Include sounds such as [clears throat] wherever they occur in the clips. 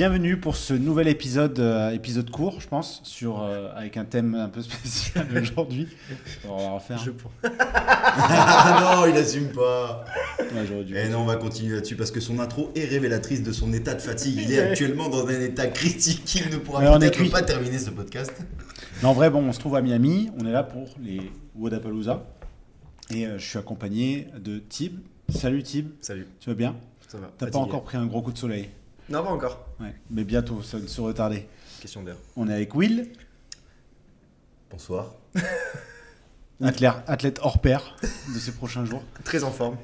bienvenue pour ce nouvel épisode, euh, épisode court, je pense, sur, euh, avec un thème un peu [laughs] spécial aujourd'hui. On va refaire. Je. [laughs] Ah non, il assume pas. Ouais, dû- Et non, on va continuer là-dessus parce que son intro est révélatrice de son état de fatigue. Il est actuellement dans un état critique. Il ne pourra peut-être pas terminer ce podcast. En vrai, bon, on se trouve à Miami. On est là pour les Wodapalooza. Et euh, je suis accompagné de Tib. Salut Tib, Salut, tu vas bien? Ça va. T'as pas encore pris un gros coup de soleil? Non, pas encore. Ouais, mais bientôt, ça ne se retarder. Question d'air. On est avec Will, Bonsoir. [laughs] athlète, athlète hors pair de ces prochains jours. Très en forme.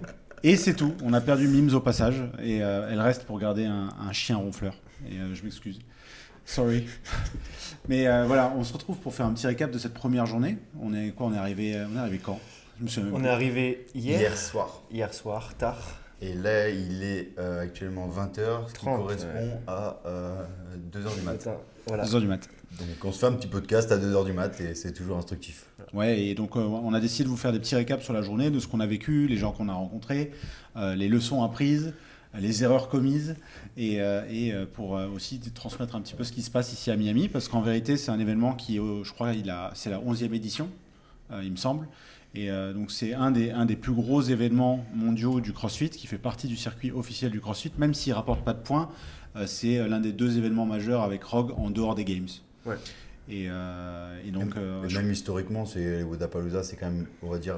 Et c'est tout. On a perdu Mims au passage. Et euh, elle reste pour garder un, un chien ronfleur. Et euh, je m'excuse. Sorry. [laughs] Mais euh, voilà, on se retrouve pour faire un petit récap de cette première journée. On est quoi On est arrivé, on est arrivé quand? Je me souviens On est arrivé hier, Hier, hier, soir. soir, tard. Et là, il est euh, actuellement 20h, ce qui 30, correspond ouais. à 2h du matin. Matin, Voilà. 2 heures du mat. Donc on se fait un petit podcast à 2h du mat et c'est toujours instructif. Ouais, et donc euh, on a décidé de vous faire des petits récaps sur la journée, de ce qu'on a vécu, les gens qu'on a rencontrés, euh, les leçons apprises, euh, les erreurs commises, et, euh, et euh, pour euh, aussi transmettre un petit peu ce qui se passe ici à Miami, parce qu'en vérité c'est un événement qui, euh, je crois, il a, c'est la 11e édition, euh, il me semble. Et euh, donc c'est un des, un des plus gros événements mondiaux du CrossFit, qui fait partie du circuit officiel du CrossFit, même s'il rapporte pas de points, euh, c'est euh, l'un des deux événements majeurs avec Rogue en dehors des Games. Ouais. Et, euh, et donc, même, euh, et je- même historiquement, c'est les Wodapalooza, c'est quand même, on va dire,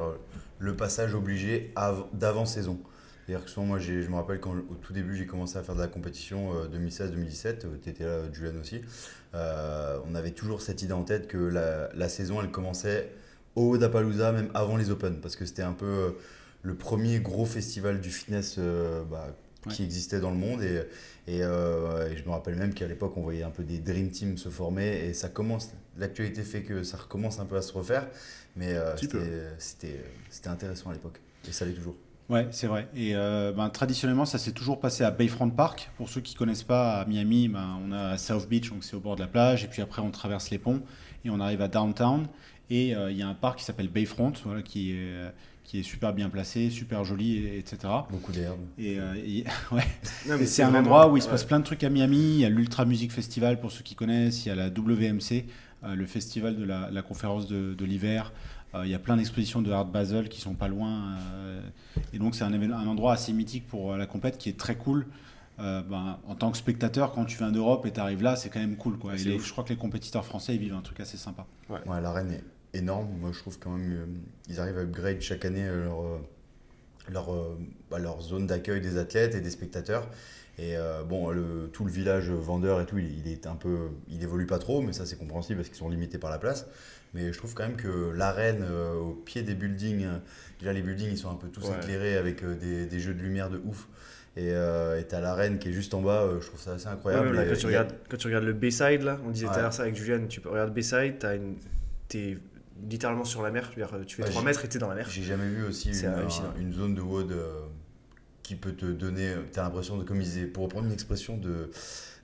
le passage obligé av- d'avant-saison. C'est-à-dire que souvent, moi, je me rappelle quand au tout début, j'ai commencé à faire de la compétition euh, 2016-2017, tu étais là, Julian aussi. Euh, on avait toujours cette idée en tête que la, la saison, elle commençait au Wodapalooza, même avant les Open, parce que c'était un peu euh, le premier gros festival du fitness euh, bah, qui existait dans le monde. Et, et, euh, et je me rappelle même qu'à l'époque, on voyait un peu des Dream Teams se former, et ça commence. L'actualité fait que ça recommence un peu à se refaire, mais euh, c'était intéressant à l'époque, et ça l'est toujours. Ouais, c'est vrai. Et euh, ben, traditionnellement, ça s'est toujours passé à Bayfront Park. Pour ceux qui connaissent pas, à Miami, ben, on a South Beach, donc c'est au bord de la plage. Et puis après, on traverse les ponts et on arrive à Downtown. Et euh, il y a un parc qui s'appelle Bayfront, voilà, qui, est, euh, qui est super bien placé, super joli, et- etc. Beaucoup d'herbes. Et, euh, [laughs] et- ouais. C'est un vraiment- endroit où il se ouais. passe plein de trucs à Miami. Il y a l'Ultra Music Festival pour ceux qui connaissent. Il y a la WMC, euh, le festival de la, la conférence de, de l'hiver. Euh, il y a plein d'expositions de Art Basel qui sont pas loin. euh, et donc c'est un, endroit assez mythique pour euh, la compète qui est très cool. Euh, ben, en tant que spectateur, quand tu viens d'Europe et tu arrives là, c'est quand même cool. Quoi. Ouais, Et les- je crois que les compétiteurs français ils vivent un truc assez sympa. Ouais, l'arène est énorme. Moi, je trouve quand même euh, ils arrivent à upgrade chaque année euh, leur, euh, leur, euh, bah, leur zone d'accueil des athlètes et des spectateurs. Et euh, bon, le, tout le village vendeur et tout, il, il est un peu, il évolue pas trop, mais ça c'est compréhensible parce qu'ils sont limités par la place. Mais je trouve quand même que l'arène euh, au pied des buildings, euh, déjà les buildings ils sont un peu tous Ouais. éclairés avec euh, des, des jeux de lumière de ouf. Et euh, t'as l'arène qui est juste en bas, euh, je trouve ça assez incroyable. là, quand, tu a- regardes, quand tu regardes le Bayside, là, on disait tout à l'heure ça avec Julien, tu regardes Bayside, t'as une... t'es littéralement sur la mer. Dire, tu fais Ouais, 3 j'ai- mètres et t'es dans la mer. J'ai jamais vu aussi C'est une, hallucinant. un- une zone de WOD euh, qui peut te donner. Tu as l'impression de, comme il disait, pour reprendre une expression de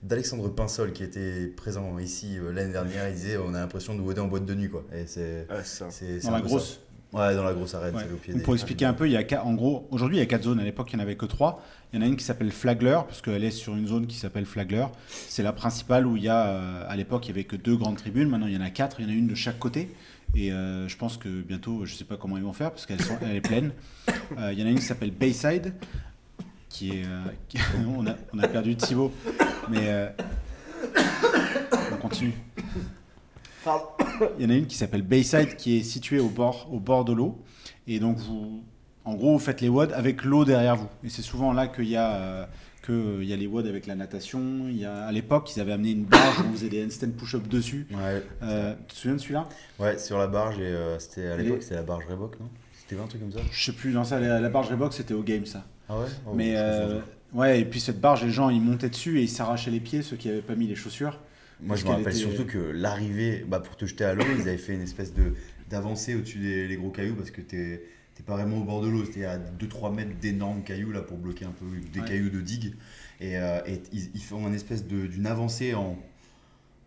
d'Alexandre Pinsol qui était présent ici euh, l'année dernière, il disait on a l'impression de WODer en boîte de nuit. Quoi. Et c'est, Ouais, c'est ça. c'est, c'est Dans la grosse. ça. Ouais, dans la grosse arène, Ouais. c'est au pied Donc, des- pour expliquer un peu, il y a quatre- en gros, aujourd'hui il y a quatre zones. À l'époque, il n'y en avait que trois. Il y en a une qui s'appelle Flagler, parce qu'elle est sur une zone qui s'appelle Flagler. C'est la principale où il y a, euh, à l'époque, il y avait que deux grandes tribunes. Maintenant, il y en a quatre. Il y en a une de chaque côté. Et euh, je pense que bientôt, je ne sais pas comment ils vont faire, parce qu'elle est pleine. [laughs] Euh, il y en a une qui s'appelle Bayside, qui est. euh, qui- [laughs] on, a, on a perdu Thibaut, mais on continue. Il y en a une qui s'appelle Bayside qui est située au bord, au bord de l'eau. Et donc, vous, en gros, vous faites les WOD avec l'eau derrière vous. Et c'est souvent là qu'il y, a, que, euh, il y a les WOD avec la natation. Il y a, à l'époque, ils avaient amené une barge où on faisait des handstand push-up dessus. Ouais, Euh, tu te souviens de celui-là? Ouais, sur la barge, et euh, c'était, à l'époque, c'était la barge Reebok, non? C'était un truc comme ça? Je sais plus, non, ça, la, la barge Reebok, c'était au game, ça. Ah ouais? Oh, Mais ouais, et puis cette barge, les gens, ils montaient dessus et ils s'arrachaient les pieds, ceux qui n'avaient pas mis les chaussures. Moi, je me rappelle était- surtout que l'arrivée, bah, pour te jeter à l'eau, ils avaient fait une espèce de d'avancée au-dessus des les gros cailloux parce que t'es t'es pas vraiment au bord de l'eau, c'était à 2-3 mètres d'énormes cailloux là pour bloquer un peu des Ouais. cailloux de digue. Et, euh, et ils, ils font une espèce de- d'une avancée en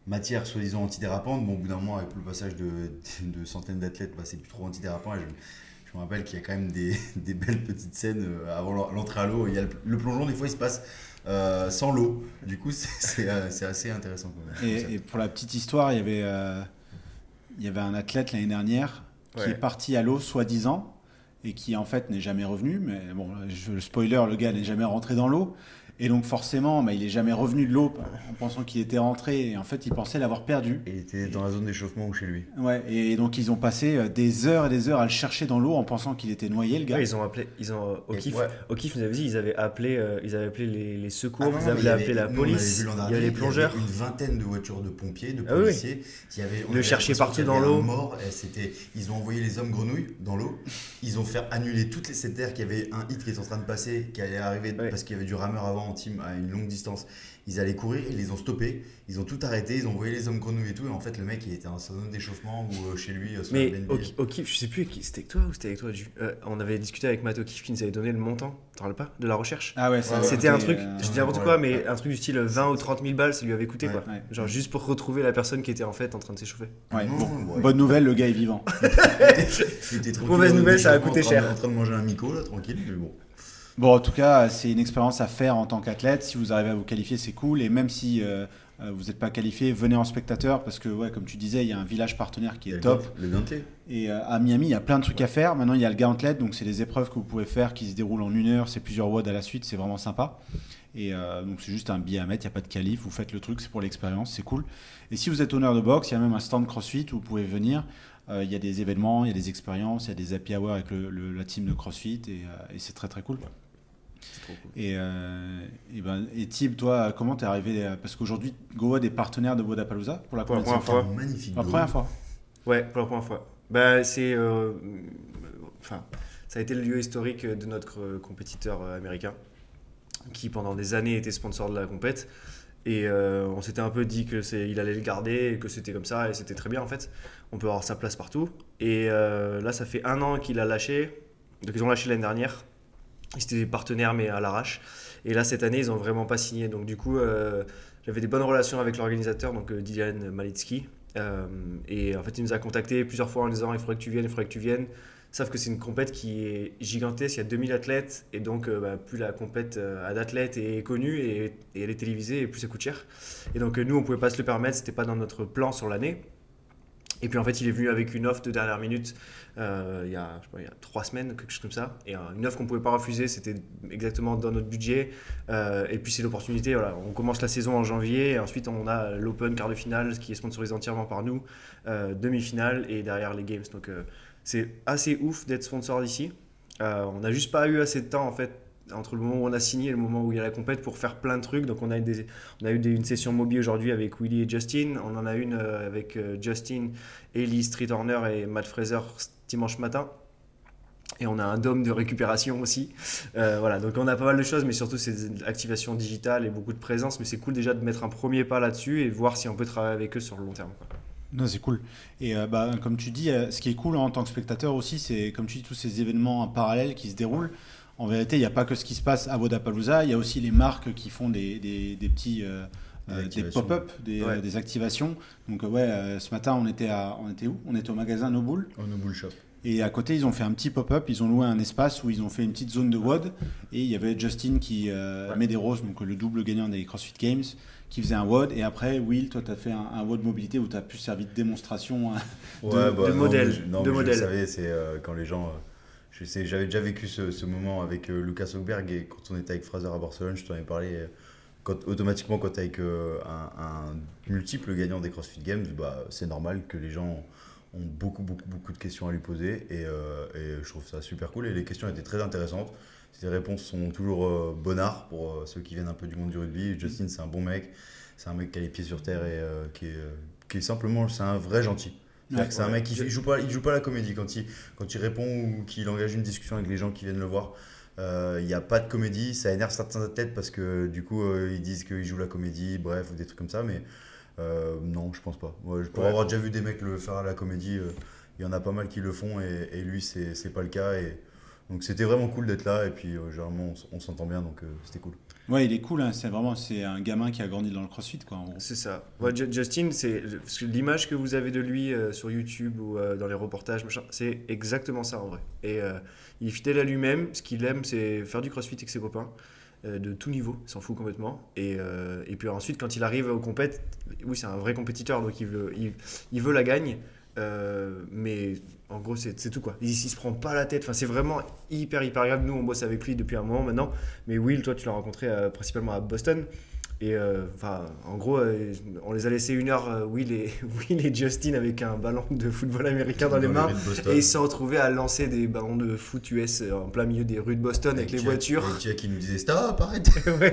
matière soi-disant antidérapante. Bon, au bout d'un moment, avec le passage de, [laughs] de centaines d'athlètes, bah, c'est plus trop antidérapant. Et je, je me rappelle qu'il y a quand même des, [laughs] des belles petites scènes euh, avant l'entrée à l'eau. Il y a le, le plongeon, des fois, il se passe euh, sans l'eau. Du coup, [laughs] c'est- euh, assez intéressant. quand même. Et, et pour la petite histoire, il y avait, euh, il y avait un athlète l'année dernière qui Ouais. est parti à l'eau, soi-disant, et qui en fait n'est jamais revenu. Mais bon, je, le spoiler, le gars n'est jamais rentré dans l'eau. Et donc forcément, bah, il est jamais revenu de l'eau en pensant qu'il était rentré. Et en fait, il pensait l'avoir perdu. Et il était dans la zone d'échauffement ou chez lui. Ouais, et donc ils ont passé euh, des heures et des heures à le chercher dans l'eau en pensant qu'il était noyé, le gars. Ouais, ils ont appelé, ils ont, euh, au kiff, ouais. au kiff, nous avait dit, ils avaient appelé, euh, ils avaient appelé les, les secours, Ah non, ils avaient il y avait- appelé la nous, on avait police, vu l'an il y avait les plongeurs. une vingtaine de voitures de pompiers, de Ah oui, oui. policiers. Il y avait, on Le avait chercher partout y dans avait l'eau. Mort, c'était, ils ont envoyé les hommes grenouilles dans l'eau. Ils ont fait annuler toutes les sept terres. Qu'il y avait un hit qui était en train de passer, qui allait arriver Ouais. parce qu'il y avait du rameur avant en team à une longue distance. Ils allaient courir, ils les ont stoppés. Ils ont tout arrêté. Ils ont envoyé les hommes grenouilles et tout. Et en fait, le mec, il était en zone d'échauffement ou euh, chez lui. euh, sur Mais au, ki- au kiff, je sais plus, c'était avec toi ou c'était avec toi, Ju Euh, On avait discuté avec Matt kiff qui nous avait donné le montant, tu te rappelles pas, de la recherche Ah ouais, C'était un truc, euh, je dis n'importe quoi, ouais. mais un truc du style 20 ou 30 000 balles, ça lui avait coûté Ouais, quoi. ouais. Genre juste pour retrouver la personne qui était en fait en train de s'échauffer. ouais, Non, bon, ouais. Bonne nouvelle, le gars est vivant. [laughs] [laughs] Mauvaise nouvelle, ça a coûté cher. En train de manger un mico, là, tranquille. Mais bon. Bon, en tout cas, c'est une expérience à faire en tant qu'athlète. Si vous arrivez à vous qualifier, c'est cool. Et même si euh, euh, vous n'êtes pas qualifié, venez en spectateur parce que, ouais, comme tu disais, il y a un village partenaire qui est top. Le Gantier. Et euh, à Miami, il y a plein de trucs à faire. Maintenant, il y a le Gauntlet, donc c'est des épreuves que vous pouvez faire qui se déroulent en une heure. C'est plusieurs WOD à la suite, c'est vraiment sympa. Et euh, donc c'est juste un billet à mettre, il n'y a pas de qualif. Vous faites le truc, c'est pour l'expérience, c'est cool. Et si vous êtes honneur de boxe, il y a même un stand CrossFit où vous pouvez venir. Euh, Il y a des événements, il y a des expériences, il y a des happy hours avec le- le- la team de CrossFit et, euh, et c'est très très cool. Cool. Et, euh, et, ben, et Tib, toi, comment t'es arrivé euh, Parce qu'aujourd'hui, GoWod est partenaire de Wodapalooza pour la Pour la première fois. fois. Magnifique. La goal. première fois. Ouais, pour la première fois. Bah, c'est. euh, Enfin, ça a été le lieu historique de notre euh, compétiteur américain, qui pendant des années était sponsor de la compète. Et euh, on s'était un peu dit que c'est, il allait le garder, et que c'était comme ça, et c'était très bien en fait. On peut avoir sa place partout. Et euh, là, ça fait un an qu'il a lâché. Donc ils ont lâché l'année dernière. Ils étaient partenaires, mais à l'arrache. Et là, cette année, ils n'ont vraiment pas signé. Donc du coup, euh, j'avais des bonnes relations avec l'organisateur, donc euh, Dylan Malitsky. Euh, et en fait, il nous a contacté plusieurs fois en disant il faudrait que tu viennes, il faudrait que tu viennes. Sauf que c'est une compète qui est gigantesque, il y a 2000 athlètes, et donc euh, bah, plus la compète euh, d'athlètes est connue et, elle est télévisée, et plus ça coûte cher. Et donc nous, on pouvait pas se le permettre, c'était pas dans notre plan sur l'année. Et puis en fait, il est venu avec une offre de dernière minute euh, il, y a, je sais pas, il y a trois semaines, quelque chose comme ça. Et euh, une offre qu'on pouvait pas refuser, c'était exactement dans notre budget. Euh, et puis c'est l'opportunité, voilà, on commence la saison en janvier, et ensuite on a l'Open quart de finale, qui est sponsorisé entièrement par nous, demi-finale, et derrière les Games. Donc c'est assez ouf d'être sponsor d'ici. On n'a juste pas eu assez de temps en fait entre le moment où on a signé et le moment où il y a la compète pour faire plein de trucs. Donc on a, eu une session mobile aujourd'hui avec Willy et Justin. On en a une euh, avec euh, Justin, Ellie, Street Horner et Matt Fraser dimanche matin. Et on a un dôme de récupération aussi. Euh, voilà, donc on a pas mal de choses, mais surtout c'est de l'activation digitale et beaucoup de présence. Mais c'est cool déjà de mettre un premier pas là-dessus et voir si on peut travailler avec eux sur le long terme. Non, c'est cool. Et bah, comme tu dis, ce qui est cool en tant que spectateur aussi, c'est comme tu dis, tous ces événements en parallèle qui se déroulent. En vérité, il n'y a pas que ce qui se passe à Wodapalooza, il y a aussi les marques qui font des, des, des petits euh, Des euh, des activations. pop-up, des, Ouais. euh, des activations. Donc ouais, euh, ce matin, on était, à, on était où? On était au magasin Nobull. On bull shop. Et à côté, ils ont fait un petit pop-up, ils ont loué un espace où ils ont fait une petite zone de WOD. Et il y avait Justin qui euh, Ouais. Medeiros, donc le double gagnant des CrossFit Games, qui faisait un WOD. Et après, Will, toi, tu as fait un, un WOD mobilité où tu as pu servir de démonstration. hein. Ouais, de- bah, de non, modèle, je- non, de mais modèle. Je le savais, c'est euh, quand les gens. J'avais déjà vécu ce, moment avec euh, Lucas Hochberg et quand on était avec Fraser à Barcelone, je t'en ai parlé. euh, Quand, automatiquement, quand tu avec euh, un, multiple gagnant des CrossFit Games, bah, c'est normal que les gens ont beaucoup, beaucoup, beaucoup de questions à lui poser et, euh, je trouve ça super cool. Et les questions étaient très intéressantes. Ses réponses sont toujours bonnards pour ceux qui viennent un peu du monde du rugby. Justin, c'est un bon mec. C'est un mec qui a les pieds sur terre et qui, est, qui est simplement, c'est un vrai gentil. Ouais, c'est un mec qui il joue pas, il joue pas la comédie quand il, quand il répond ou qu'il engage une discussion avec les gens qui viennent le voir. euh, Il n'y a pas de comédie, ça énerve certains athlètes parce que du coup euh, ils disent qu'ils jouent la comédie, bref, ou des trucs comme ça, mais euh, non, je pense pas. Pour Ouais. avoir déjà vu des mecs le faire à la comédie, il y en a pas mal qui le font et, et lui c'est pas le cas et Donc c'était vraiment cool d'être là et puis généralement on s'entend bien donc c'était cool. Ouais, il est cool, hein, c'est vraiment c'est un gamin qui a grandi dans le crossfit. Quoi. C'est ça. Ouais, Ju- Justin, c'est l'image que vous avez de lui euh, sur YouTube ou euh, dans les reportages, c'est exactement ça en vrai. Et euh, il est fidèle à lui-même. Ce qu'il aime, c'est faire du crossfit avec ses copains de tout niveau. Il s'en fout complètement. Et, puis ensuite, quand il arrive au compète, oui, c'est un vrai compétiteur, donc il veut, il veut la gagne. Euh, mais en gros, c'est tout quoi. Il, il se prend pas la tête. Enfin, c'est vraiment hyper, hyper agréable. Nous, on bosse avec lui depuis un moment maintenant. Mais Will, toi, tu l'as rencontré euh, principalement à Boston. Et euh, en gros, euh, on les a laissés une heure, euh, Will, et, [laughs] Will et Justin, avec un ballon de football américain dans, les mains. Et ils se sont retrouvés à lancer des ballons de foot US en plein milieu des rues de Boston avec, les Tia- voitures. Tia qui nous disait stop, arrête. [laughs] Ouais,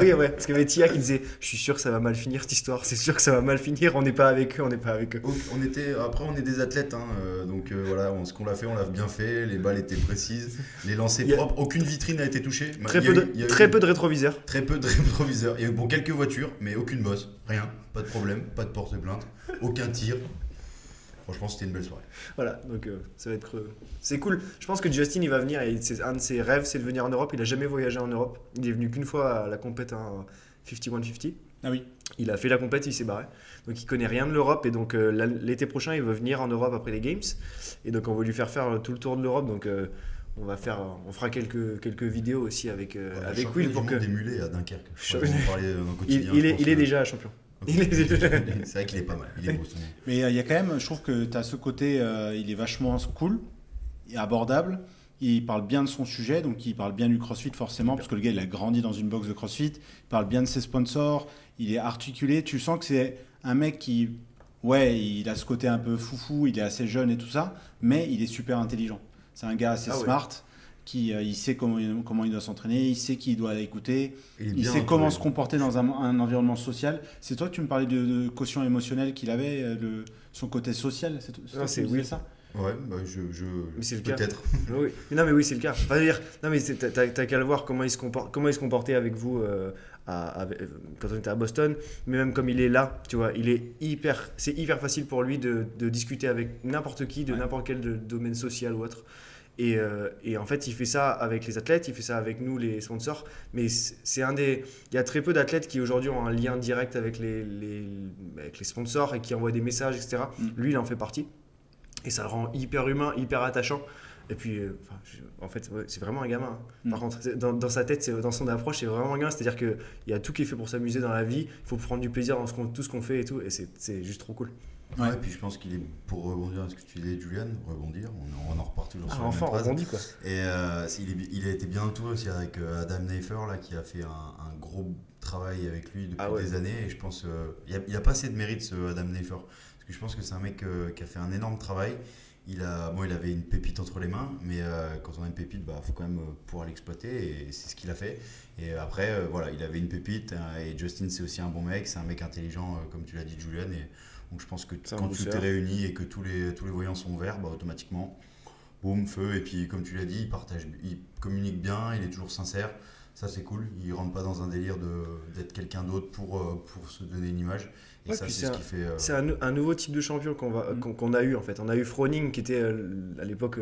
oui, ouais, parce qu'il y avait Tia qui disait Je suis sûr que ça va mal finir cette histoire, c'est sûr que ça va mal finir, on n'est pas avec eux, on n'est pas avec eux. On était, après, on est des athlètes, hein, donc voilà, on- ce qu'on l'a fait, on l'a bien fait. Les balles étaient précises, les lancers a- propres, aucune vitrine n'a été touchée. Très, peu, eu- de, eu peu rétroviseurs. très peu de [laughs] rétroviseurs. Il y a eu bon, quelques voitures, mais aucune bosse, rien, pas de problème, pas de porte-plainte, aucun tir. Franchement, c'était une belle soirée. Voilà, donc euh, ça va être. creux. C'est cool. Je pense que Justin, il va venir et c'est un de ses rêves, c'est de venir en Europe. Il a jamais voyagé en Europe. Il est venu qu'une fois à la compète hein, 51-50. Ah oui. Il a fait la compète, il s'est barré. Donc il connaît rien de l'Europe et donc euh, l'été prochain, il veut venir en Europe après les Games. Et donc on va lui faire faire euh, tout le tour de l'Europe. Donc euh, on va faire, on fera quelques quelques vidéos aussi avec euh, Ouais, avec champion Will pour que monde des mulets à Dunkerque. Je crois parlait le il, est il est déjà [laughs] champion. C'est vrai qu'il est pas mal, il est beau son nom. Mais euh, il y a quand même, je trouve que tu as ce côté, euh, il est vachement cool et abordable. Il parle bien de son sujet, donc il parle bien du CrossFit forcément, parce que le gars il a grandi dans une box de CrossFit. Il parle bien de ses sponsors, il est articulé. Tu sens que c'est un mec qui, ouais, il a ce côté un peu foufou, il est assez jeune et tout ça, mais il est super intelligent. C'est un gars assez Ah ouais. smart, qui euh, il sait comment, il- comment il doit s'entraîner, il sait qui il doit écouter, Il, sait entouré. comment se comporter dans un, un environnement social. C'est toi tu me parlais de, de quotient émotionnel qu'il avait, euh, le, son côté social. C'est disais Will. ça? Ouais, bah je. je Mais c'est le cas. Peut-être. [laughs] oui. Non, mais oui, c'est le cas. Enfin, dire, non, mais t'as qu'à le voir comment il se comporte, comment il se comportait avec vous euh, à- quand on était à Boston, mais même comme il est là, tu vois, il est hyper, c'est hyper facile pour lui de, de discuter avec n'importe qui, de Ouais. n'importe quel de- domaine social ou autre. Et, euh, et en fait, il fait ça avec les athlètes, il fait ça avec nous, les sponsors. Mais c'est un des. Il y a très peu d'athlètes qui aujourd'hui ont un lien direct avec les, les, avec les sponsors et qui envoient des messages, etc. Mm. Lui, il en fait partie. Et ça le rend hyper humain, hyper attachant. Et puis, euh, enfin, je- en fait, ouais, c'est vraiment un gamin. hein. Mm. Par contre, dans, dans sa tête, dans son approche, c'est vraiment un gamin. C'est-à-dire qu'il y a tout qui est fait pour s'amuser dans la vie. Il faut prendre du plaisir dans ce tout ce qu'on fait et tout. Et c'est juste trop cool. Ouais. Ouais, puis je pense qu'il est, pour rebondir à ce que tu disais, Julian, rebondir, on, en- on en repart toujours Ah, sur la enfin, même phrase. rebondit quoi. Et euh, il, a été bien entouré aussi avec euh, Adam Neifer, là, qui a fait un, un gros travail avec lui depuis Ah ouais. des années. Et je pense euh, il a, il a pas assez de mérite, ce Adam Neifer. Parce que je pense que c'est un mec euh, qui a fait un énorme travail. Il, a, bon, il avait une pépite entre les mains, mais quand on a une pépite, il bah, faut quand même pouvoir l'exploiter. Et c'est ce qu'il a fait. Et après, voilà, il avait une pépite. hein, et Justin, c'est aussi un bon mec. C'est un mec intelligent, comme tu l'as dit, Julian. Et donc je pense que un quand tout est réuni et que tous les, tous les voyants sont verts, bah, automatiquement, boum, feu. Et puis, comme tu l'as dit, il, partage, il communique bien, il est toujours sincère. Ça, c'est cool. Il rentre pas dans un délire de- d'être quelqu'un d'autre pour, euh, pour se donner une image. Et Ouais, ça, c'est ce qui fait. euh, C'est un, nou- un nouveau type de champion qu'on va- Mm. qu'on qu'on a eu en fait. On a eu Froning qui était euh, à l'époque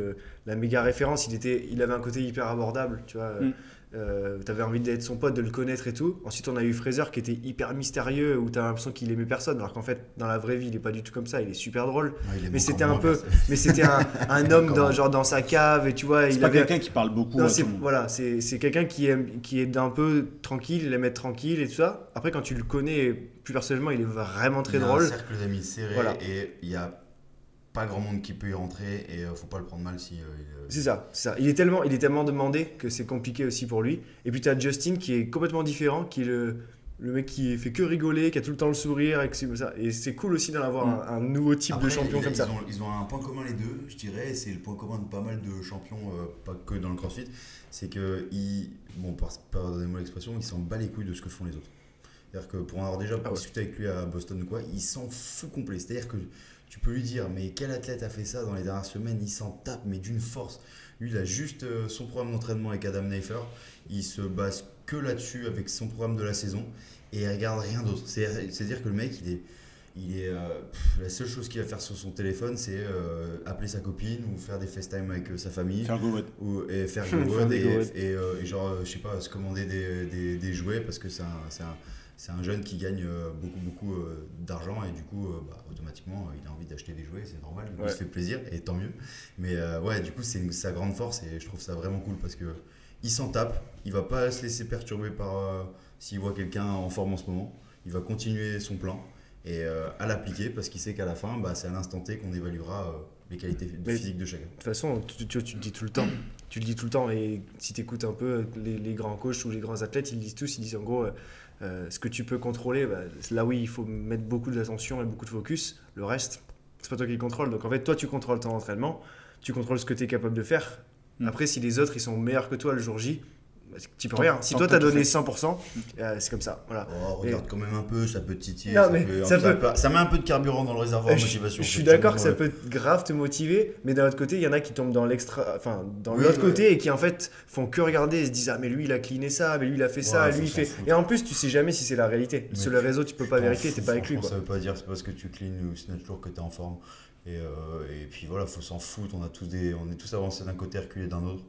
la méga référence. Il, était, il avait un côté hyper abordable, tu vois. Mm. Euh, t'avais envie d'être son pote, de le connaître et tout. Ensuite, on a eu Fraser qui était hyper mystérieux, où t'as l'impression qu'il aimait personne, alors qu'en fait, dans la vraie vie, il est pas du tout comme ça. Il est super drôle. ouais, Mais c'était un peu, [laughs] mais c'était un, un homme dans, genre dans sa cave et tu vois, C'est avait, quelqu'un qui parle beaucoup. non, c'est voilà, c'est quelqu'un qui aime, qui est d'un peu tranquille, il aime être tranquille et tout ça. Après, quand tu le connais plus personnellement, il est vraiment très il a drôle. un cercle d'amis serré Voilà. et il y a pas grand monde qui peut y rentrer et euh, faut pas le prendre mal si. euh, euh, C'est ça, c'est ça. Il est tellement, il est tellement demandé que c'est compliqué aussi pour lui. Et puis tu as Justin qui est complètement différent, qui est le, le mec qui fait que rigoler, qui a tout le temps le sourire et que c'est comme ça. Et c'est cool aussi d'en avoir Mm. un, un nouveau type Après, de champion comme ils ça. Ont, ils ont un point commun les deux, je dirais, et c'est le point commun de pas mal de champions, euh, pas que dans le crossfit, c'est que, ils, bon, par- pardonnez-moi l'expression, ils s'en bat les couilles de ce que font les autres. C'est-à-dire que pour en avoir déjà Ah ouais. discuté avec lui à Boston ou quoi, il s'en fout complet. C'est-à-dire que tu peux lui dire, mais quel athlète a fait ça dans les dernières semaines? Il s'en tape, mais d'une force. Lui, il a juste euh, son programme d'entraînement avec Adam Neifer. Il se base que là-dessus avec son programme de la saison et il regarde rien d'autre. C'est- C'est-à-dire que le mec, il est. il est, euh, pff, la seule chose qu'il va faire sur son téléphone, c'est euh, appeler sa copine ou faire des FaceTime avec euh, sa famille. Faire go ou, et faire [laughs] go et, et, et genre, je sais pas, se commander des, des, des jouets parce que c'est un, c'est un, jeune qui gagne euh, beaucoup, beaucoup euh, d'argent et du coup, euh, bah, automatiquement, il a envie d'acheter des jouets, c'est normal, du coup, Ouais. il se fait plaisir et tant mieux. Mais ouais, du coup, c'est sa grande force et je trouve ça vraiment cool parce que il s'en tape, il va pas se laisser perturber par s'il voit quelqu'un en forme en ce moment, il va continuer son plan et euh, à l'appliquer parce qu'il sait qu'à la fin, bah, c'est à l'instant T qu'on évaluera euh, les qualités physiques de chacun. De toute façon, tu, tu, tu le dis tout le temps. Tu le dis tout le temps. Et si tu écoutes un peu les, les grands coachs ou les grands athlètes, ils disent tous, ils disent en gros, euh, euh, ce que tu peux contrôler, bah, là oui, il faut mettre beaucoup d'attention et beaucoup de focus. Le reste, c'est pas toi qui le contrôle. Donc en fait, toi, tu contrôles ton entraînement, tu contrôles ce que tu es capable de faire. Mm. Après, si les autres, ils sont meilleurs que toi le jour J, tu peux rien. Si toi, que tu as t'as donné fait. 100%, euh, c'est comme ça. Voilà. Oh, regarde quand même un peu, ça peut titiller. Non, ça, mais peut, ça ça peut- peut- ça met un peu de carburant dans le réservoir de Je, motivation. je suis c'est d'accord que ça peut grave te motiver, mais d'un autre côté, il y en a qui tombent dans l'extra, enfin dans Oui, l'autre ouais. côté et qui en fait font que regarder et se disent ah mais lui il a cleané ça, mais lui il a fait ça, Ouais, lui il fait. Et en plus tu sais jamais si c'est la réalité. Mais Sur le réseau tu peux pas vérifier, t'es pas avec lui. Ça veut pas dire c'est parce que tu clean ou snatch lourd que t'es en forme. Et, euh, et puis voilà, faut s'en foutre. On, a tous des, on est tous avancés d'un côté, reculés d'un autre.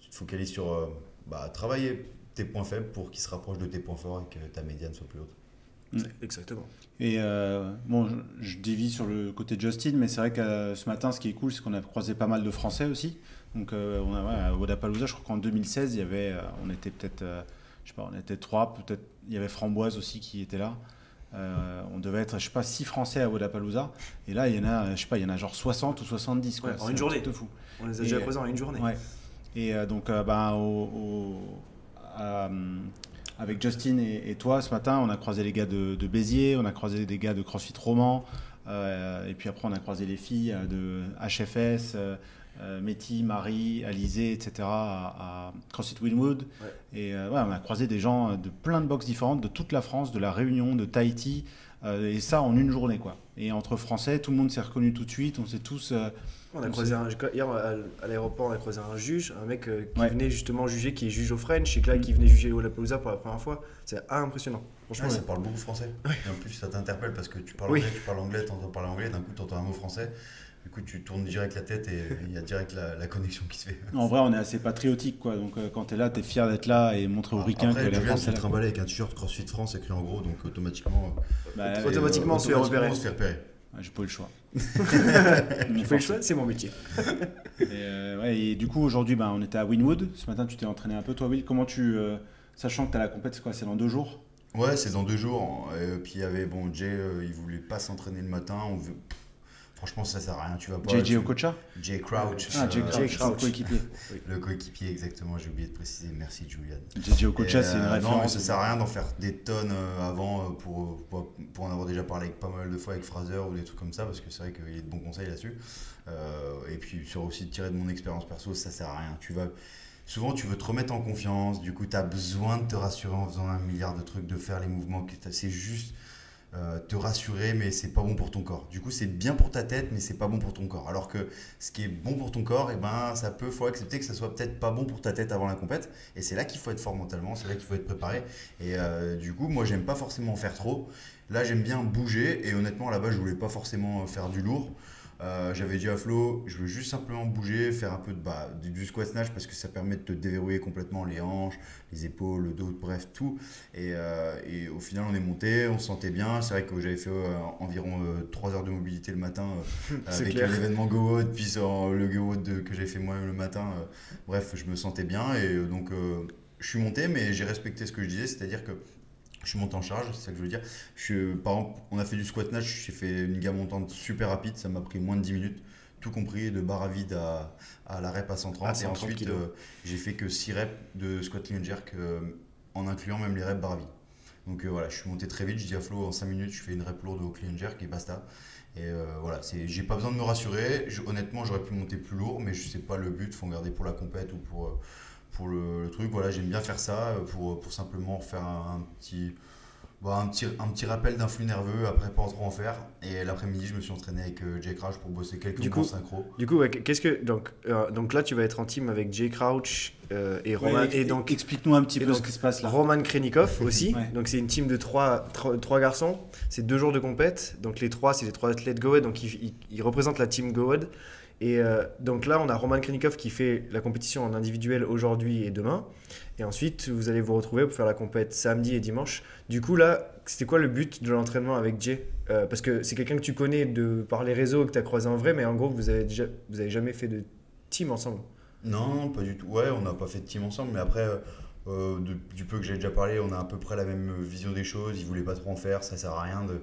Tu te focalises sur euh, bah, travailler tes points faibles pour qu'ils se rapprochent de tes points forts et que ta médiane soit plus haute. Exactement. Et euh, bon, je, je dévie sur le côté de Justin, mais c'est vrai que euh, ce matin, ce qui est cool, c'est qu'on a croisé pas mal de Français aussi. Donc, euh, on a, ouais, à Wodapalooza, je crois qu'en 2016, il y avait, euh, on était peut-être, euh, je sais pas, on était trois, peut-être, il y avait Framboise aussi qui était là. Euh, on devait être, je sais pas, six Français à Wodapalooza. Et là, il y en a, je sais pas, il y en a genre 60 ou 70. Quoi. Ouais, en une un journée. de fou. On les a Et, déjà croisés en une journée. Ouais. Et euh, donc, euh, au- au- à, euh, avec Justin et, et toi, ce matin, on a croisé les gars de, de Béziers, on a croisé des gars de CrossFit Roman, et puis après, on a croisé les filles de HFS, euh, Métis, Marie, Alizé, etc., à, à CrossFit Winwood. Ouais. Et euh, ouais, on a croisé des gens de plein de box différentes, de toute la France, de la Réunion, de Tahiti, euh, et ça en une journée, quoi. Et entre Français, tout le monde s'est reconnu tout de suite, on s'est tous. Euh, On a croisé un, hier à, l'aéroport, on a croisé un juge, un mec euh, qui Ouais. venait justement juger, qui est juge au French, et que là, qui venait juger au Lapalooza pour la première fois. C'est impressionnant. Franchement, Ouais, ouais. ça parle beaucoup français. Et en plus, ça t'interpelle parce que tu parles Oui. anglais, tu parles anglais, t'entends parler anglais, d'un coup, t'entends un mot français. Du coup, tu tournes direct la tête et il y a direct la, la connexion qui se fait. En vrai, on est assez patriotique, quoi. Donc, euh, quand tu es là, tu es fier d'être là et montrer aux ricains que Après, la France est là. trimballer avec un t-shirt CrossFit France écrit en gros, donc automatiquement. Bah, ouais, Automatiquement, on se fait repérer. J'ai pas eu le choix. [laughs] Tu fais le choix, c'est mon métier. Et, euh, ouais, et du coup, aujourd'hui, bah, on était à Winwood. Ce matin, tu t'es entraîné un peu, toi, Will. Comment tu. euh, sachant que tu as la compète, c'est quoi C'est dans deux jours? Ouais, c'est dans deux jours. Et puis il y avait, bon, Jay, euh, il voulait pas s'entraîner le matin. On veut... Franchement, ça sert à rien. Tu vas pas. JJ Okocha Jay Crouch. Ah, Jay euh, Crouch, Crouch. coéquipier. [laughs] Le coéquipier, exactement, j'ai oublié de préciser. Merci, Julian. JJ Okocha, c'est une euh, Non, mais référence. ça sert à rien d'en faire des tonnes euh, avant euh, pour, pour, pour en avoir déjà parlé avec pas mal de fois avec Fraser ou des trucs comme ça, parce que c'est vrai qu'il est de bons conseils là-dessus. Euh, et puis sur aussi de tirer de mon expérience perso, ça sert à rien. Tu vas, souvent, tu veux te remettre en confiance, du coup, tu as besoin de te rassurer en faisant un milliard de trucs, de faire les mouvements. C'est juste euh, te rassurer, mais c'est pas bon pour ton corps. Du coup, c'est bien pour ta tête, mais c'est pas bon pour ton corps. Alors que ce qui est bon pour ton corps, et ben, ça peut, faut accepter que ça soit peut-être pas bon pour ta tête avant la compète. Et c'est là qu'il faut être fort mentalement, c'est là qu'il faut être préparé. Et euh, du coup, moi, j'aime pas forcément en faire trop. Là, j'aime bien bouger. Et honnêtement, là-bas, je voulais pas forcément faire du lourd. Euh, J'avais dit à Flo, je veux juste simplement bouger, faire un peu de, bah, du, squat snatch parce que ça permet de te déverrouiller complètement les hanches, les épaules, le dos, bref, tout. Et, euh, et au final, on est monté, on se sentait bien. C'est vrai que j'avais fait euh, environ 3 heures de mobilité le matin [laughs] avec l'événement GoWood, puis le GoWood que j'ai fait moi le matin. bref, je me sentais bien et donc je suis monté, mais j'ai respecté ce que je disais, c'est-à-dire que je suis monté en charge, c'est ça que je veux dire. Je, suis- par exemple, on a fait du squat snatch, j'ai fait une gamme montante super rapide, ça m'a pris moins de 10 minutes, tout compris de barre à vide à, à la rep à 130. À et 130 ensuite, euh, j'ai fait que 6 reps de squat clean jerk euh, en incluant même les reps barre à vide. Donc euh, voilà, je suis monté très vite, je dis à Flo en 5 minutes, je fais une rep lourde au clean jerk et basta. Et euh, voilà, j'ai pas besoin de me rassurer. Je- honnêtement, j'aurais pu monter plus lourd, mais je sais pas le but, faut en garder pour la compète ou pour, euh, pour le, le truc. Voilà, j'aime bien faire ça euh, pour, pour simplement faire un, un petit Bon, un, petit, un petit rappel d'un flux nerveux, après pas trop en faire. Et l'après-midi, je me suis entraîné avec euh, Jay Crouch pour bosser quelques Du coup- synchro. Du coup, ouais, qu'est-ce que donc euh, donc là tu vas être en team avec Jay Crouch euh, et Roman Ouais, et donc explique-nous un petit et peu donc, ce qui se passe là. Roman Krenikov [laughs] aussi. Ouais. Donc c'est une team de trois, trois, trois garçons. C'est deux jours de compète. Donc les trois, c'est les trois athlètes Go Ahead. Donc ils, ils- ils représentent la team Go Ahead. Et euh, donc là, on a Roman Krenikov qui fait la compétition en individuel aujourd'hui et demain. Et ensuite, vous allez vous retrouver pour faire la compète samedi et dimanche. Du coup, là, c'était quoi le but de l'entraînement avec Jay Euh, Parce que c'est quelqu'un que tu connais de, par les réseaux, que tu as croisé en vrai, mais en gros, vous avez, déjà, vous avez jamais fait de team ensemble. Non, pas du tout. Ouais, on n'a pas fait de team ensemble, mais après, euh, du peu que j'ai déjà parlé, on a à peu près la même vision des choses. Ils voulaient pas trop en faire, ça sert à rien de.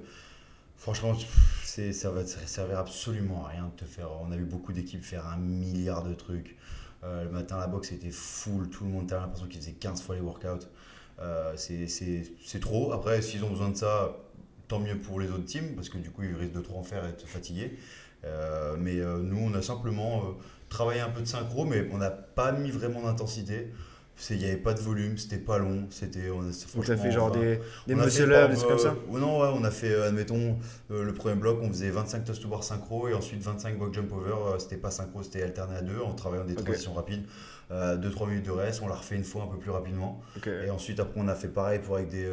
Franchement, pff, ça va ça servir absolument à rien de te faire. On a vu beaucoup d'équipes faire un milliard de trucs. Euh, le matin, la boxe était full, tout le monde avait l'impression qu'ils faisaient 15 fois les workouts. Euh, c'est, c'est, c'est trop. Après, s'ils ont besoin de ça, tant mieux pour les autres teams, parce que du coup, ils risquent de trop en faire et de se fatiguer. Euh, mais nous, on a simplement travaillé un peu de synchro, mais on n'a pas mis vraiment d'intensité. Il n'y avait pas de volume, c'était pas long. C'était, on a, Donc tu as franchement, fait genre enfin, des, des muscle ups, des trucs comme ça euh, non, ouais, on a fait, euh, admettons, euh, le premier bloc, on faisait 25 toast to bar synchro et ensuite 25 box jump over. euh, c'était pas synchro, c'était alterné à deux en travaillant des Ok. transitions rapides. 2-3 minutes de reste, on l'a refait une fois un peu plus rapidement. Et ensuite, après, on a fait pareil pour avec des.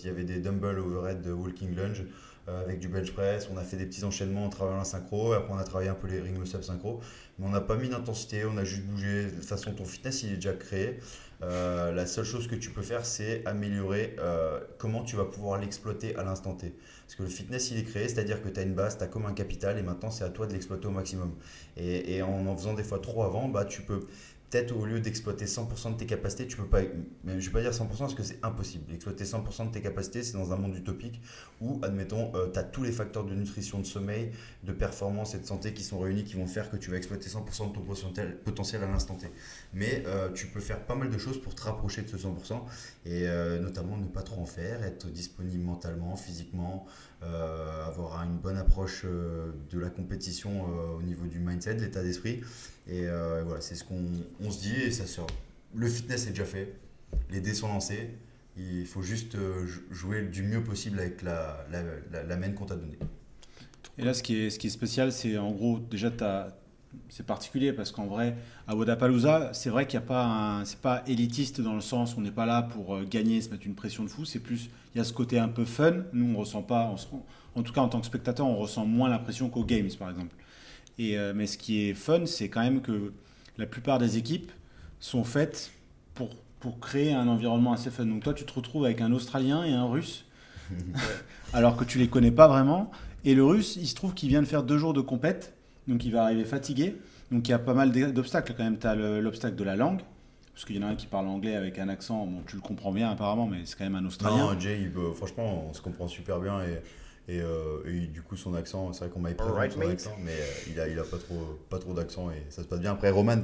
il y avait des dumbbell overhead de walking lunge euh, avec du bench press. On a fait des petits enchaînements en travaillant la synchro. Et après, on a travaillé un peu les ring muscle synchro. Mais on n'a pas mis d'intensité, on a juste bougé. De toute façon, ton fitness, il est déjà créé. Euh, la seule chose que tu peux faire, c'est améliorer euh, comment tu vas pouvoir l'exploiter à l'instant T. Parce que le fitness, il est créé, c'est-à-dire que tu as une base, tu as comme un capital, et maintenant, c'est à toi de l'exploiter au maximum. Et, en en faisant des fois trop avant, bah, tu peux peut-être au lieu d'exploiter 100% de tes capacités, tu peux pas, mais je vais pas dire 100% parce que c'est impossible. Exploiter 100% de tes capacités, c'est dans un monde utopique où, admettons, tu as tous les facteurs de nutrition, de sommeil, de performance et de santé qui sont réunis, qui vont faire que tu vas exploiter 100% de ton potentiel, potentiel à l'instant T. Mais euh, tu peux faire pas mal de choses pour te rapprocher de ce 100% et euh, notamment ne pas trop en faire, être disponible mentalement, physiquement, euh, avoir une bonne approche euh, de la compétition euh, au niveau du mindset, l'état d'esprit. Et voilà, c'est ce qu'on on se dit et ça sort. Le fitness est déjà fait, les dés sont lancés. Il faut juste jou- jouer du mieux possible avec la, main qu'on t'a donnée. Et là, ce qui est, spécial, c'est en gros, déjà, c'est particulier parce qu'en vrai, à Wodapalooza, c'est vrai qu'il n'y a pas. C'est pas élitiste dans le sens où on n'est pas là pour gagner, se mettre une pression de fou. C'est plus. Il y a ce côté un peu fun. Nous, on ressent pas. on se rend- en tout cas, en tant que spectateur, on ressent moins la pression qu'aux Games, par exemple. Et, euh, mais ce qui est fun, c'est quand même que la plupart des équipes sont faites pour, pour créer un environnement assez fun. Donc toi, tu te retrouves avec un Australien et un Russe, [laughs] alors que tu les connais pas vraiment. Et le Russe, il se trouve qu'il vient de faire deux jours de compète, donc il va arriver fatigué. Donc il y a pas mal d'obstacles quand même. Tu as l'obstacle de la langue, parce qu'il y en a un qui parle anglais avec un accent, bon, tu le comprends bien apparemment, mais c'est quand même un Australien. Non, Jay, il peut- franchement, on se comprend super bien et, et, euh, et du coup, son accent, c'est vrai qu'on m'avait prévenu Alright, de son mate. accent, mais euh, il a, il a pas trop, pas trop d'accent et ça se passe bien. Après, Roman,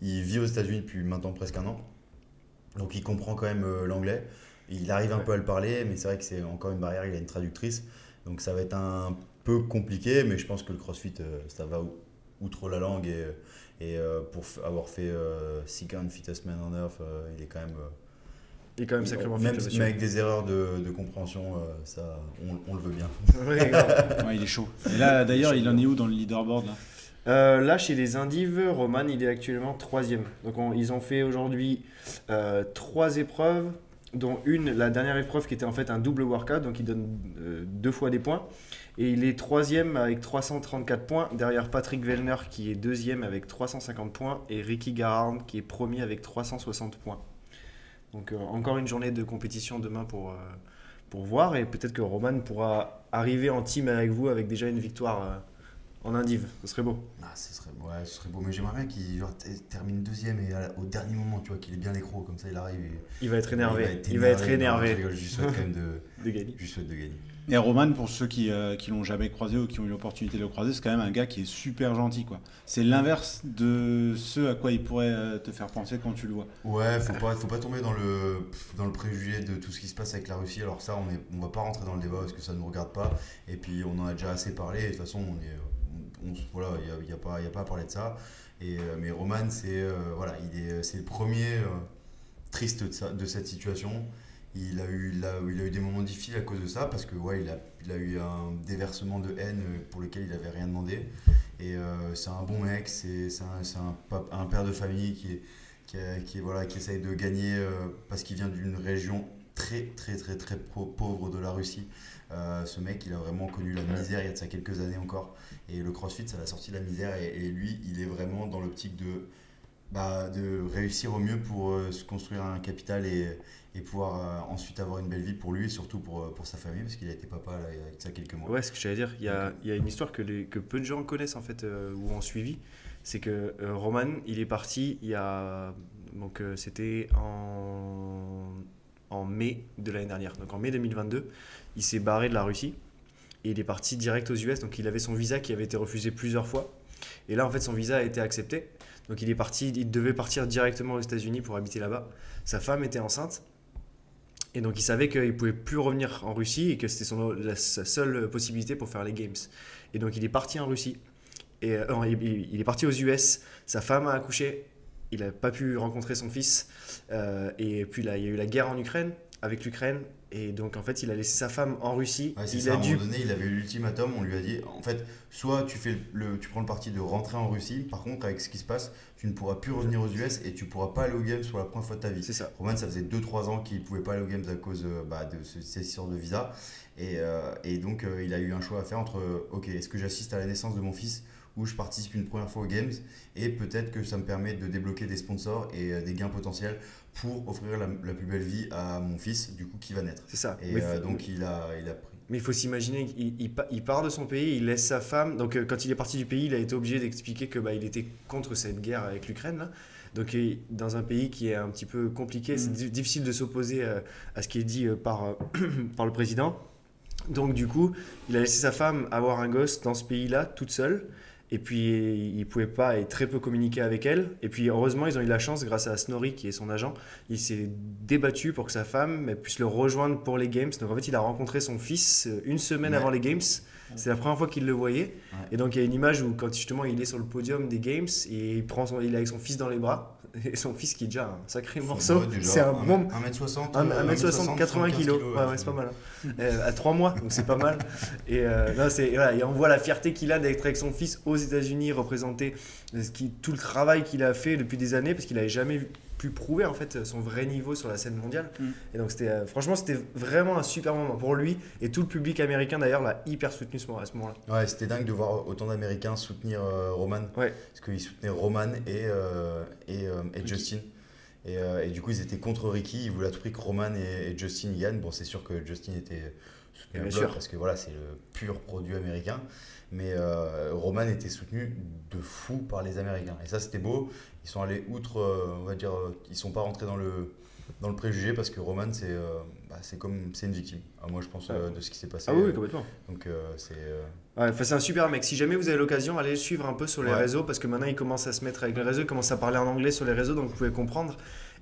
il vit aux États-Unis depuis maintenant presque un an, donc il comprend quand même euh, l'anglais. Il arrive un peu à le parler, mais c'est vrai que c'est encore une barrière, il a une traductrice, donc ça va être un peu compliqué, mais je pense que le crossfit, euh, ça va ou- outre la langue et, et euh, pour avoir fait euh, Second Fittest Man on Earth, euh, il est quand même. euh, Il est quand même sacrément fit, même mais avec des erreurs de, de compréhension, euh, ça, on, on le veut bien. [laughs] Ouais, grave. Ouais, il est chaud. Et là, d'ailleurs, il en est où dans le leaderboard là? Euh, là, chez les Indives, Roman, il est actuellement troisième. Donc, on- ils ont fait aujourd'hui euh, trois épreuves, dont une, la dernière épreuve qui était en fait un double workout, donc il donne euh, deux fois des points. Et il est troisième avec 334 points, derrière Patrick Vellner qui est deuxième avec 350 points, et Ricky Garand qui est premier avec 360 points. Donc, euh, encore une journée de compétition demain pour, euh, pour voir, et peut-être que Roman pourra arriver en team avec vous avec déjà une victoire euh, en Indive. Ce serait beau. Ah, ce serait, ouais, ce serait beau, mais j'aimerais bien qu'il termine deuxième et la- au dernier moment, tu vois, qu'il ait bien les crocs, comme ça il arrive. Et, Il va être énervé. Il Il va être Non, énervé. je rigole, je lui souhaite quand même de, [laughs] de gagner. je lui souhaite de gagner. Et Roman, pour ceux qui euh, qui l'ont jamais croisé ou qui ont eu l'opportunité de le croiser, c'est quand même un gars qui est super gentil. quoi. C'est l'inverse de ce à quoi il pourrait euh, te faire penser quand tu le vois. Ouais, faut pas, faut pas tomber dans le, dans le préjugé de tout ce qui se passe avec la Russie. Alors ça, on est, on va pas rentrer dans le débat parce que ça ne nous regarde pas. Et puis on en a déjà assez parlé. De toute façon, on est, voilà, il y a, y a pas, a pas à parler de ça. Et euh, mais Roman, c'est, voilà, il est, le premier triste de cette situation. Il a, eu, il, a, eu des moments difficiles à cause de ça, parce que ouais, il, a, il a eu un déversement de haine pour lequel il n'avait rien demandé. Et euh, c'est un bon mec, c'est un, un, un père de famille qui, est, qui, qui voilà, qui essaye de gagner euh, parce qu'il vient d'une région très très très très pauvre de la Russie. Euh, ce mec, il a vraiment connu la misère il y a de ça quelques années encore. Et le CrossFit, ça l'a sorti de la misère. Et, lui, il est vraiment dans l'optique de, bah, de réussir au mieux pour se construire un capital et, et pouvoir euh, ensuite avoir une belle vie pour lui et surtout pour, euh, pour sa famille parce qu'il a été papa là, il y a de ça quelques mois. Ouais, ce que j'allais dire, il y a, il y a une histoire que, les, que peu de gens connaissent en fait euh, ou ont suivi. C'est que euh, Roman, il est parti il y a. Donc euh, c'était en, en mai de l'année dernière. Donc en mai 2022, il s'est barré de la Russie et il est parti direct aux US. Donc il avait son visa qui avait été refusé plusieurs fois. Et là, en fait, son visa a été accepté. Donc il est parti, il devait partir directement aux États-Unis pour habiter là-bas. Sa femme était enceinte. Et donc il savait qu'il ne pouvait plus revenir en Russie et que c'était sa seule possibilité pour faire les Games. Et donc il est parti en Russie. Et euh, il est parti aux US. Sa femme a accouché. Il n'a pas pu rencontrer son fils. Euh, et puis là, il y a eu la guerre en Ukraine avec l'Ukraine. Et donc en fait, il a laissé sa femme en Russie. Ouais, il ça, à a un dû moment donné, il avait eu l'ultimatum, on lui a dit, en fait, soit tu, fais le, tu prends le parti de rentrer en Russie, par contre, avec ce qui se passe, tu ne pourras plus revenir aux US et tu pourras pas aller aux Games pour la première fois de ta vie. C'est ça. Roman, ça faisait 2-3 ans qu'il ne pouvait pas aller aux Games à cause euh, bah, de ce- ces histoires de visa. Et, euh, et donc, euh, il a eu un choix à faire entre, ok, est-ce que j'assiste à la naissance de mon fils ou je participe une première fois aux Games et peut-être que ça me permet de débloquer des sponsors et euh, des gains potentiels pour offrir la, la plus belle vie à mon fils, du coup, qui va naître. C'est ça. Et euh, donc, il a, il a pris. Mais il faut s'imaginer qu'il il pa- il part de son pays, il laisse sa femme. Donc, euh, quand il est parti du pays, il a été obligé d'expliquer que bah, il était contre cette guerre avec l'Ukraine. là. Donc, dans un pays qui est un petit peu compliqué, c'est Mm. di- difficile de s'opposer euh, à ce qui est dit par, [clears throat] par le président. Donc, du coup, il a laissé sa femme avoir un gosse dans ce pays-là, toute seule. Et puis, il pouvait pas et très peu communiquer avec elle. Et puis, heureusement, ils ont eu la chance, grâce à Snorri, qui est son agent, il s'est débattu pour que sa femme puisse le rejoindre pour les Games. Donc, en fait, il a rencontré son fils euh, une semaine Ouais. avant les Games. C'est la première fois qu'il le voyait. Ouais. Et donc, il y a une image où, quand justement il est sur le podium des Games, et il, prend son, il est avec son fils dans les bras. Et son fils qui est déjà un sacré morceau. Déjà, C'est un bon. 1m60, 1m60, 80 kg. Ouais, ouais, c'est pas mal. hein. Euh, à 3 mois, donc c'est pas mal. Et, euh, non, c'est- voilà, et on voit la fierté qu'il a d'être avec son fils aux États-Unis, représenter ce qui, tout le travail qu'il a fait depuis des années, parce qu'il n'avait jamais vu- pu prouver en fait son vrai niveau sur la scène mondiale. Mm. Et donc c'était, euh, franchement, c'était vraiment un super moment pour lui et tout le public américain d'ailleurs l'a hyper soutenu ce moment- à ce moment-là. Ouais, c'était dingue de voir autant d'Américains soutenir euh, Roman. Ouais. Parce qu'ils soutenaient Roman et, euh, et, euh, et Justin. Et, euh, et du coup, ils étaient contre Ricky. Ils voulaient à tout prix que Roman et, et Justin y gagnent. Bon, c'est sûr que Justin était soutenu à Bien bloc sûr. parce que voilà, c'est le pur produit américain. Mais euh, Roman était soutenu de fou par les Américains. Et ça, c'était beau. Ils sont allés outre, euh, on va dire, euh, ils sont pas rentrés dans le, dans le préjugé parce que Roman, c'est euh, bah, c'est comme c'est une victime. Ah, moi, je pense euh, de ce qui s'est passé. Ah oui, oui, complètement. Donc, euh, c'est. euh, Ouais, enfin, c'est un super mec. Si jamais vous avez l'occasion, allez le suivre un peu sur les Ouais. réseaux parce que maintenant il commence à se mettre avec les réseaux, il commence à parler en anglais sur les réseaux, donc vous pouvez comprendre.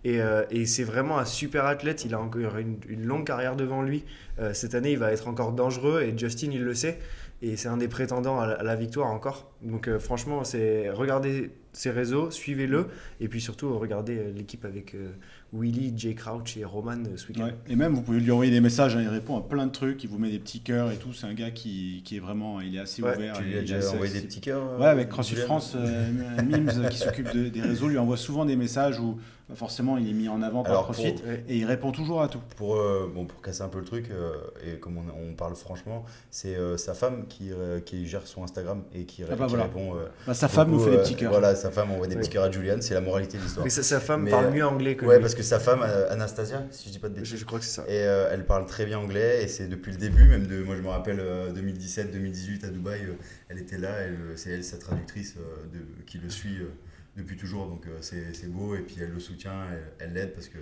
Et, euh, et c'est vraiment un super athlète. Il a encore une, une longue carrière devant lui. Euh, cette année, il va être encore dangereux et Justin, il le sait. Et c'est un des prétendants à la, victoire encore. Donc euh, franchement, c'est regardez ses réseaux, suivez-le et puis surtout regardez euh, l'équipe avec euh, Willy, Jay Crouch et Roman euh, ce week-end. Ouais. Et même, vous pouvez lui envoyer des messages, hein, il répond à plein de trucs, il vous met des petits cœurs et tout. C'est un gars qui, qui est vraiment, il est assez Ouais, ouvert. tu et lui as déjà assez envoyé des petits cœurs euh, Ouais, avec CrossFit France, euh, Mims qui s'occupe de- des réseaux lui envoie souvent des messages où bah, forcément il est mis en avant par Alors, CrossFit pour- et il répond toujours à tout. Pour, euh, bon, pour casser un peu le truc, euh, et comme on, on parle franchement, c'est euh, sa femme qui, euh, qui gère son Instagram et qui, Ah bah qui voilà. répond. euh, Bah, sa femme nous fait des petits cœurs. Voilà, sa femme envoie des petits cœurs à Julian, c'est la moralité de l'histoire. Mais sa, femme Mais, parle mieux anglais que Ouais, lui. parce que sa femme, euh, Anastasia, si je dis pas de bêtises, je crois que c'est ça. et euh, elle parle très bien anglais et c'est depuis le début, même de, moi je me rappelle 2017-2018 à Dubaï, euh, elle était là, euh, c'est elle sa traductrice euh, de, qui le suit euh, depuis toujours, donc euh, c'est beau et puis elle le soutient, elle- l'aide parce que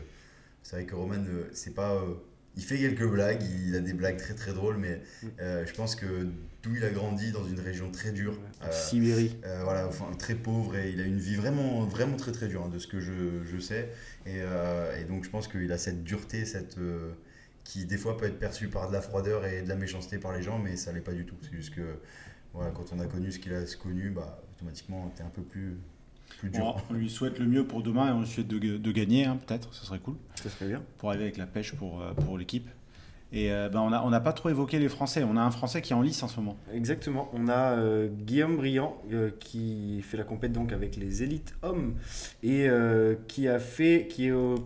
c'est vrai que Roman, euh, c'est pas, euh, il fait quelques blagues, il a des blagues très très drôles, mais Mm. euh, je pense que d'où il a grandi dans une région très dure, euh, Sibérie. euh, voilà, enfin, très pauvre et il a une vie vraiment, vraiment très très dure hein, de ce que je, je sais. Et, et donc je pense qu'il a cette dureté, cette, qui des fois peut être perçue par de la froideur et de la méchanceté par les gens, mais ça l'est pas du tout. C'est juste que voilà, quand on a connu ce qu'il a connu, bah, automatiquement t'es un peu plus plus dur. on lui souhaite le mieux pour demain et on lui souhaite de, de gagner, hein, peut-être, ce serait cool. Ça serait bien. Pour arriver avec la pêche pour, euh, pour l'équipe. Et euh, ben, on n'a on a pas trop évoqué les Français. On a un Français qui est en lice en ce moment. Exactement. On a euh, Guillaume Briand euh, qui fait la compète donc avec les élites hommes et euh, qui a fait, qui est au-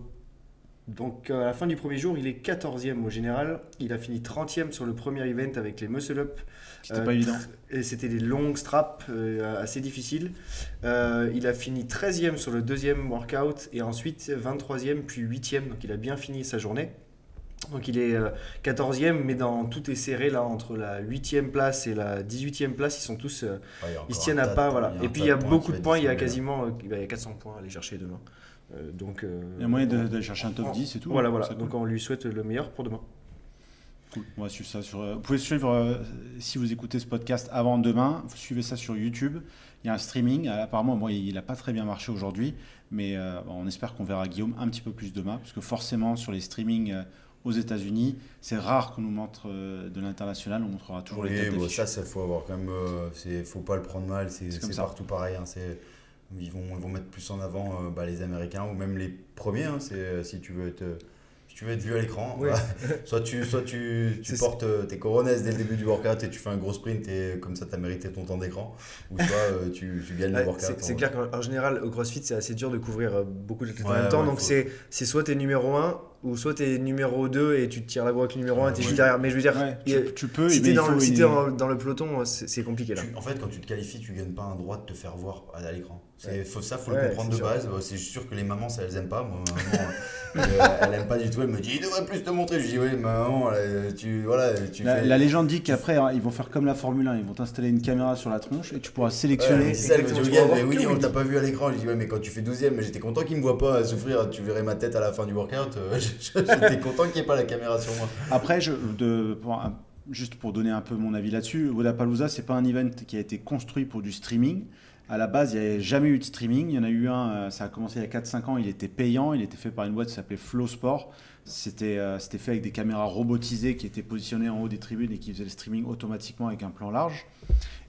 donc à la fin du premier jour, il est 14e au général. Il a fini 30e sur le premier event avec les muscle up. C'était Euh, pas évident. Et c'était des longues straps euh, assez difficiles. Euh, il a fini 13e sur le deuxième workout et ensuite 23e puis 8e. Donc il a bien fini sa journée. Donc il est euh, 14e, mais dans tout est serré là entre la 8e place et la 18e place. Ils sont tous, euh, Ouais, ils se tiennent à pas. Voilà. Et puis il y a beaucoup de points. Il y a quasiment, euh, il y a 400 points à aller chercher demain. Euh, donc euh, Il y a moyen de- d'aller chercher un top on- 10 et tout. Voilà, voilà. C'est Donc cool. on lui souhaite le meilleur pour demain. Cool. On va suivre ça sur. euh, Vous pouvez suivre euh, si vous écoutez ce podcast avant demain. Vous suivez ça sur YouTube. Il y a un streaming. Euh, Apparemment, moi, il n'a pas très bien marché aujourd'hui, mais euh, on espère qu'on verra Guillaume un petit peu plus demain, parce que forcément sur les streamings euh, aux États-Unis, c'est rare qu'on nous montre euh, de l'international. On montrera toujours les Oui, têtes bon, ça, ça faut avoir quand même. euh, faut pas le prendre mal. C'est, partout pareil. hein, ils vont, ils vont mettre plus en avant euh, bah, les Américains ou même les premiers. hein, c'est si tu veux être, si tu veux être vu à l'écran. Voilà. [laughs] soit tu, soit tu, tu C'est- portes euh, tes coronesses dès le début du workout et tu fais un gros sprint et comme ça tu as mérité ton temps d'écran. Ou soit euh, tu, tu gagnes Ouais, le workout. c'est en- clair qu'en en général, au CrossFit, c'est assez dur de couvrir euh, beaucoup de en Ouais, même temps. ouais, donc, c'est soit tu es numéro 1 ou soit tu es numéro 2 et tu te tires la voix avec le numéro 1 et tu es Ouais. juste derrière. Mais je veux dire, Ouais, a- tu, tu peux, si dans, une- t'es en- dans le peloton, euh, c'est compliqué là. Tu- en fait, quand tu te qualifies, tu gagnes pas un droit de te faire voir à l'écran. C'est Ouais. faut, ça, faut Ouais, le comprendre de sûr. base. Euh, C'est sûr que les mamans, ça, elles aiment pas. Moi, ma maman, [laughs] euh, elle aime pas du tout. Elle me dit, il devrait plus te montrer. Je dis, oui, maman, là, tu, voilà, tu La, fais. la légende dit qu'après, hein, ils vont faire comme la Formule 1. Ils vont t'installer une caméra sur la tronche et tu pourras elle sélectionner. ça, elle tu mais oui, on t'a pas vu à l'écran. Je dis, ouais, mais quand tu fais 12ème, mais j'étais content qu'il me voit pas souffrir. Tu verrais ma tête à la fin du workout. [laughs] J'étais content qu'il n'y ait pas la caméra sur moi. Après, je, de, pour un- juste pour donner un peu mon avis là-dessus, Wodapalooza, c'est pas un event qui a été construit pour du streaming. À la base, il n'y avait jamais eu de streaming. Il y en a eu un, euh, ça a commencé il y a 4-5 ans, il était payant, il était fait par une boîte qui s'appelait Flow Sport. C'était euh, c'était fait avec des caméras robotisées qui étaient positionnées en haut des tribunes et qui faisaient le streaming automatiquement avec un plan large.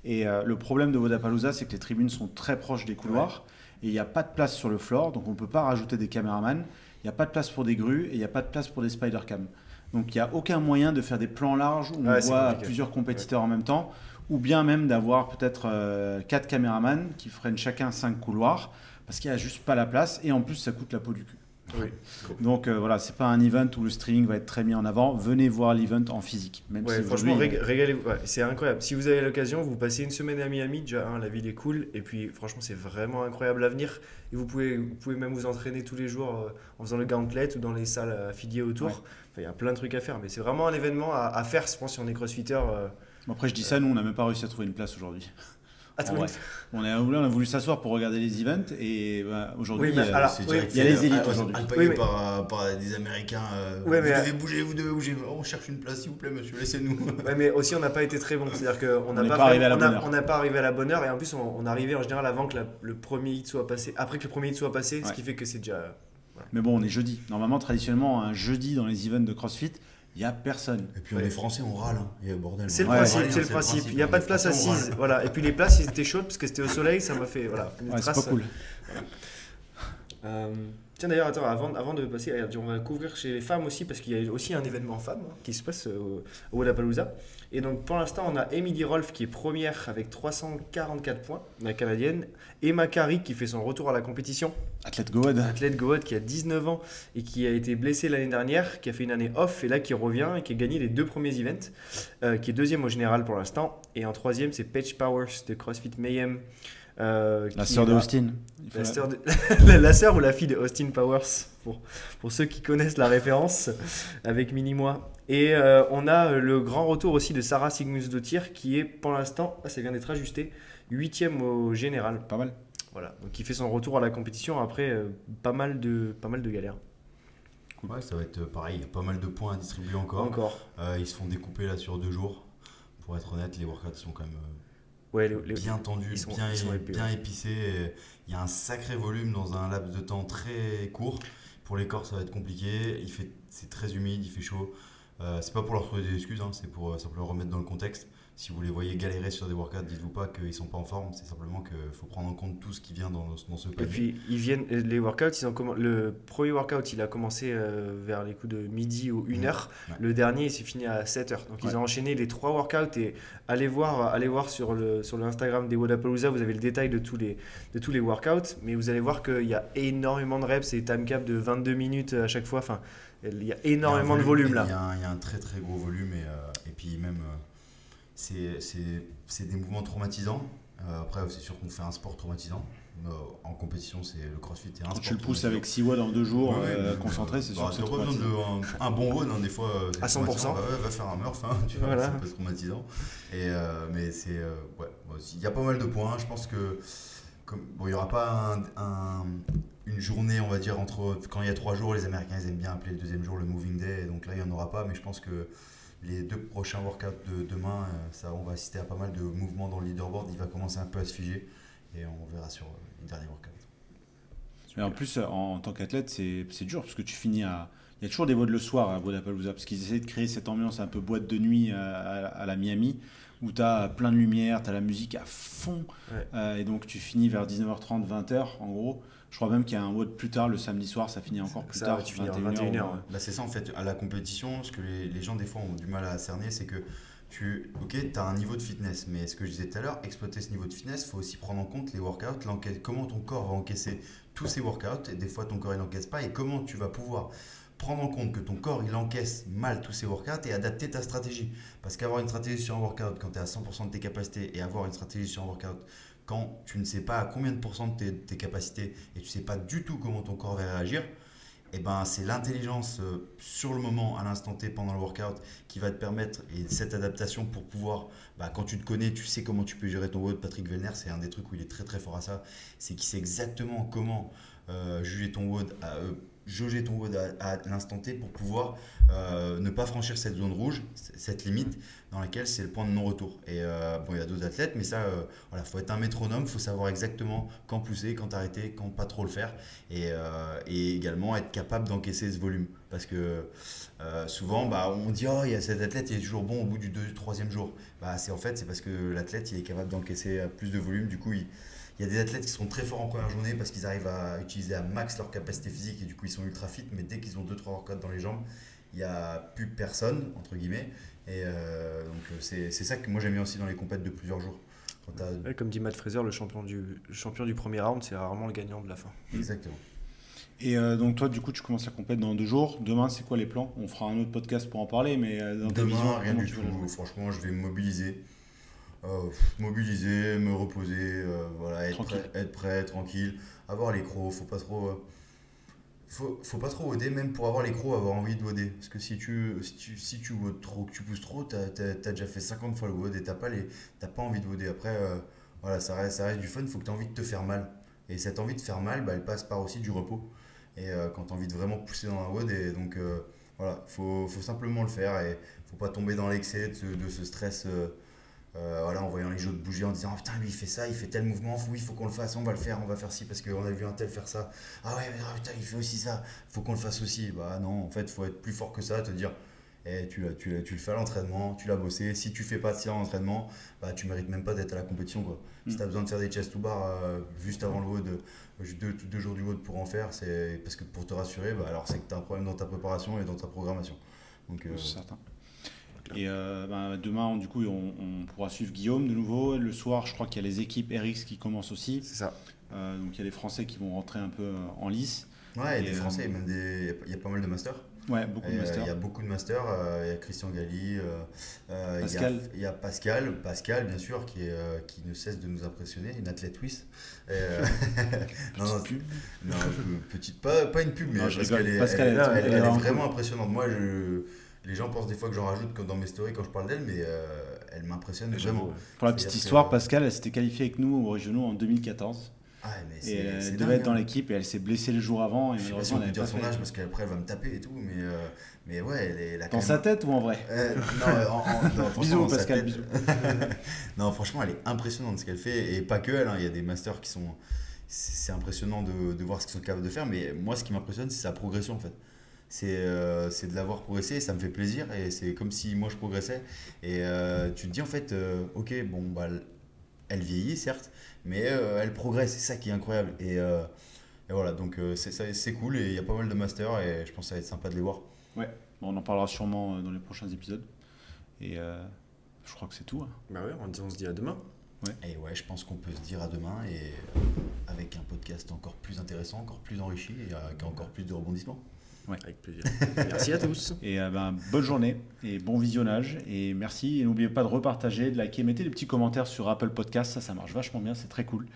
Et euh, le problème de Wodapalooza, c'est que les tribunes sont très proches des couloirs et il n'y a pas de place sur le floor, donc on ne peut pas rajouter des caméramans. Il n'y a pas de place pour des grues et il n'y a pas de place pour des spider cam. Donc il n'y a aucun moyen de faire des plans larges où on Ouais, voit plusieurs compétiteurs en même temps, ou bien même d'avoir peut-être euh, quatre caméramans qui freinent chacun cinq couloirs, parce qu'il n'y a juste pas la place et en plus ça coûte la peau du cul. Oui. Donc euh, voilà, c'est pas un event où le streaming va être très mis en avant. Venez voir l'event en physique. Même Ouais, si franchement, rég- régalez-vous. Ouais, c'est incroyable. Si vous avez l'occasion, vous passez une semaine à Miami. Déjà, hein, la ville est cool. Et puis, franchement, c'est vraiment incroyable à venir. Et vous pouvez, vous pouvez même vous entraîner tous les jours euh, en faisant le gauntlet ou dans les salles affiliées autour. Ouais. Enfin, il y a plein de trucs à faire. Mais c'est vraiment un événement à, à faire, je pense, si on est crossfitter. euh. Après je dis ça, nous on n'a même pas réussi à trouver une place aujourd'hui. Ah, monde- On a, voulu- on a voulu s'asseoir pour regarder les events et bah, aujourd'hui Oui, mais euh, oui, il y a les élites euh, aujourd'hui. alpagué Oui, mais- par, euh, par des Américains. euh, Ouais, vous mais- devez bouger, vous devez bouger. Oh, on cherche une place, s'il vous plaît, monsieur, laissez-nous. [laughs] Ouais, mais aussi, on n'a pas été très bon. C'est-à-dire qu'on n'a n'est pas, pas arrivé à la on bonne heure. on n'a pas arrivé à la bonne heure. Et en plus, on, on arrivait en général avant que la- le premier hit soit passé. Après que le premier hit soit passé, ce qui fait que c'est déjà. Mais bon, on est jeudi. Normalement, traditionnellement, un jeudi dans les events de CrossFit, il n'y a personne. Et puis on Ouais. est français, on râle. Hein. Et bordel. C'est le Ouais, principe, c'est le principe. Il n'y a pas de place assise. Voilà. Et puis les places, ils étaient chaudes parce que c'était au soleil. Ça m'a fait. Voilà. Ouais, c'est pas cool. Euh, tiens d'ailleurs, attends, avant, avant de passer, on va couvrir chez les femmes aussi parce qu'il y a aussi un événement femmes hein, qui se passe au, au Wodapalooza. Et donc pour l'instant, on a Emily Rolfe qui est première avec 344 points, la canadienne. Emma Carrick qui fait son retour à la compétition, Athlète Goad. athlète Goat qui a 19 ans et qui a été blessée l'année dernière, qui a fait une année off et là qui revient et qui a gagné les deux premiers events, euh, qui est deuxième au général pour l'instant. Et en troisième, c'est Paige Powers de CrossFit Mayhem. Euh, La sœur de Austin. [laughs] La la- sœur, de- la- la sœur ou la fille de Austin Powers, pour, pour ceux qui connaissent la référence, avec Mini-Moi. Et euh, on a euh, le grand retour aussi de Sarah Sigmundsdottir, qui est pour l'instant, ah, ça vient d'être ajusté, huitième au général. Pas mal. Voilà, donc qui fait son retour à la compétition après euh, pas, mal de, pas mal de galères. Ouais, ça va être pareil. Il y a pas mal de points à distribuer encore. Encore. Euh, ils se font découper là sur deux jours. Pour être honnête, les workouts sont quand même euh, Ouais, les- les- bien tendus, ils sont- bien, ils sont épais, bien épicés. et Il y a un sacré volume dans un laps de temps très court. Pour les corps, ça va être compliqué. Il fait, c'est très humide, il fait chaud. Euh, c'est pas pour leur trouver des excuses, hein, c'est pour euh, simplement remettre dans le contexte. Si vous les voyez galérer sur des workouts, dites-vous pas qu'ils sont pas en forme, c'est simplement qu'il faut prendre en compte tout ce qui vient dans, dans ce Et panier. puis, ils viennent, les workouts, ils ont le premier workout, il a commencé euh, vers les coups de midi ou 1 heure. Ouais. Le dernier, il s'est fini à 7 heures. Donc, Ouais. ils ont enchaîné les trois workouts. Et allez voir, allez voir sur le, sur l'Instagram des Wodapalooza, vous avez le détail de tous, les, de tous les workouts. Mais vous allez voir qu'il y a énormément de reps et time cap de 22 minutes à chaque fois. Enfin, il y a y énormément de volume Il y, là. il y a un très très gros volume et, euh, et puis même euh, c'est- c'est c'est des mouvements traumatisants. Euh, après, c'est sûr qu'on fait un sport traumatisant. Euh, en compétition, c'est le crossfit et un Quand sport tu le pousses avec 6 watts en deux jours, Ouais, euh, concentré, c'est sûr bah, que c'est t'as pas besoin d'un un bon run, hein, des fois. À 100%. traumatisant. Bah ouais, va faire un Murph, hein, tu vois, Voilà. c'est pas traumatisant. Et, mais c'est. ouais, il y a pas mal de points. Je pense que. Comme, bon, il n'y aura pas un- un- une journée, on va dire, entre. Quand il y a trois jours, les Américains, ils aiment bien appeler le deuxième jour le Moving Day. Donc là, il n'y en aura pas. Mais je pense que les deux prochains workouts de demain, euh, ça, on va assister à pas mal de mouvements dans le leaderboard. Il va commencer un peu à se figer. Et on verra sur euh, les derniers workouts. Mais en plus, en, en tant qu'athlète, c'est dur parce que tu finis à. Il y a toujours des votes le soir à Wodapalooza parce qu'ils essaient de créer cette ambiance un peu boîte de nuit à, à- à la Miami où tu as plein de lumière, tu as la musique à fond Ouais. euh, et donc tu finis vers 19h30, 20h en gros. Je crois même qu'il y a un vote plus tard le samedi soir, ça finit encore plus Ça, tard. tu finis à 21h, 21h, ouais. ouais. Bah, c'est ça en fait, à la compétition, ce que les, les gens des fois ont du mal à cerner, c'est que tu ok, as un niveau de fitness, mais ce que je disais tout à l'heure, exploiter ce niveau de fitness, il faut aussi prendre en compte les workouts, comment ton corps va encaisser tous ces workouts, et des fois ton corps il n'encaisse pas, et comment tu vas pouvoir prendre en compte que ton corps il encaisse mal tous ces workouts et adapter ta stratégie. Parce qu'avoir une stratégie sur un workout quand tu es à 100% de tes capacités et avoir une stratégie sur un workout quand tu ne sais pas à combien de pourcents de tes, capacités et tu sais pas du tout comment ton corps va réagir, eh ben, c'est l'intelligence euh, sur le moment, à l'instant T, pendant le workout, qui va te permettre, et cette adaptation pour pouvoir, bah, quand tu te connais, tu sais comment tu peux gérer ton WOD. Patrick Vellner, c'est un des trucs où il est très très fort à ça, c'est qu'il sait exactement comment euh, juger ton WOD, à, euh, jauger ton WOD à, l'instant T pour pouvoir euh, ne pas franchir cette zone rouge, cette limite dans laquelle c'est le point de non-retour. Et euh, bon, il y a d'autres athlètes, mais ça, euh, voilà, faut être un métronome, faut savoir exactement quand pousser, quand arrêter, quand pas trop le faire et, euh, et également être capable d'encaisser ce volume. Parce que souvent, bah, on dit oh, il y a cet athlète, il est toujours bon au bout du deux, troisième jour. Bah, c'est en fait, c'est parce que l'athlète il est capable d'encaisser plus de volume. Du coup, il, il y a des athlètes qui sont très forts en première journée parce qu'ils arrivent à utiliser à max leur capacité physique et du coup ils sont ultra fit. Mais dès qu'ils ont 2-3 workouts dans les jambes, il n'y a plus personne, entre guillemets. Et euh, donc euh, c'est c'est ça que moi j'aime bien aussi dans les compètes de plusieurs jours. Quand t'as- Ouais, comme dit Matt Fraser, le champion du, le champion du premier round, c'est rarement le gagnant de la fin. Exactement. Et euh, donc toi, du coup, tu commences la compète dans deux jours. Demain, c'est quoi les plans? On fera un autre podcast pour en parler, mais dans ta Demain, vision, rien du tout. Franchement, je vais me mobiliser. Euh, pff, mobiliser, me reposer, euh, voilà, être prêt, être prêt, tranquille, avoir les crocs, faut pas trop. euh, faut, faut pas trop woder, même pour avoir les crocs, avoir envie de woder. Parce que si tu, si tu, si tu trop, que tu pousses trop, t'as as, déjà fait 50 fois le wod et t'as pas, les- t'as pas envie de woder. Après, euh, voilà, ça reste, ça reste du fun, faut que tu aies envie de te faire mal. Et cette envie de faire mal, bah, elle passe par aussi du repos. Et quand tu as envie de vraiment pousser dans la WOD, et donc voilà, faut, faut simplement le faire et faut pas tomber dans l'excès de, de ce stress. Euh, voilà, en voyant les jeux de bouger, en disant oh, putain, lui il fait ça, il fait tel mouvement, oui, il faut qu'on le fasse, on va le faire, on va faire ci parce qu'on a vu un tel faire ça. Ah ouais, mais ah, putain, il fait aussi ça, faut qu'on le fasse aussi. Bah non, en fait, faut être plus fort que ça, te dire eh, tu, tu, tu le fais à l'entraînement, tu l'as bossé. Si tu fais pas de ça à l'entraînement, bah tu mérites même pas d'être à la compétition. Quoi. Si Mm. tu as besoin de faire des chest to bar euh, juste avant le WOD, euh, deux, deux jours du WOD pour en faire, c'est parce que pour te rassurer, bah, alors c'est que tu as un problème dans ta préparation et dans ta programmation. Donc, euh, certain. Et euh, bah, demain, du coup, on, on pourra suivre Guillaume de nouveau. Le soir, je crois qu'il y a les équipes RX qui commencent aussi. C'est ça. Euh, donc il y a les Français qui vont rentrer un peu euh, en lice. ouais, Et, des Français, et même des, il y a pas mal de masters. Ouais, beaucoup Et, de masters. Il y a beaucoup de masters. Il y a Christian Galli, il y a- Pascal. Il y, a Pascal, Pascal bien sûr, qui, est, qui ne cesse de nous impressionner, une athlète suisse. Euh, [laughs] [laughs] non, non, pub. non, petite, pas, pas une pub, mais Non, est, Pascal, elle, elle est- elle- elle est vraiment impressionnante. Moi, je, les gens pensent des fois que j'en rajoute comme dans mes stories quand je parle d'elle, mais euh, elle m'impressionne vraiment. Pour la petite histoire, que- Pascal, elle s'était qualifiée avec nous aux régionaux en 2014. Ah, mais Et elle devait dingue, être dans hein. l'équipe et elle s'est blessée le jour avant. Et Je sais pas si on peut dire son fait. âge parce qu'après elle va me taper et tout, mais, euh, mais ouais, elle est la Dans sa tête ou en vrai Euh, non, euh, en- en- non, [laughs] franchement, Bisous, dans Pascal, bisous. non, franchement, elle est impressionnante ce qu'elle fait. Et pas que elle, hein, il y a des masters qui sont. C'est c'est impressionnant de, de voir ce qu'ils sont capables de faire. Mais moi, ce qui m'impressionne, c'est sa progression en fait. C'est euh, c'est de l'avoir progressé, et ça me fait plaisir et c'est comme si moi je progressais. Et euh, tu te dis en fait, euh, ok, bon, bah, elle vieillit certes, mais euh, elle progresse, c'est ça qui est incroyable. Et, euh, et voilà, donc euh, c'est ça- c'est cool et il y a pas mal de masters et je pense que ça va être sympa de les voir. Bon, on en parlera sûrement dans les prochains épisodes. Et euh, je crois que c'est tout. hein. Bah ouais, on, dit- on se dit à demain. Et ouais, je pense qu'on peut se dire à demain et avec un podcast encore plus intéressant, encore plus enrichi et avec encore plus de rebondissements. Avec plaisir. Merci à tous. Et euh, ben, bonne journée et bon visionnage. Et merci. Et n'oubliez pas de repartager, de liker, mettez des petits commentaires sur Apple Podcast. Ça, ça marche vachement bien. C'est très cool.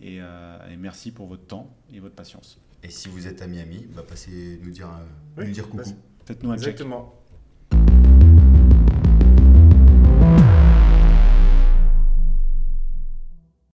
Et, euh, et merci pour votre temps et votre patience. Et si vous êtes à Miami, bah passez nous dire, euh, Oui, nous dire coucou. passe- Faites-nous un check. Exactement.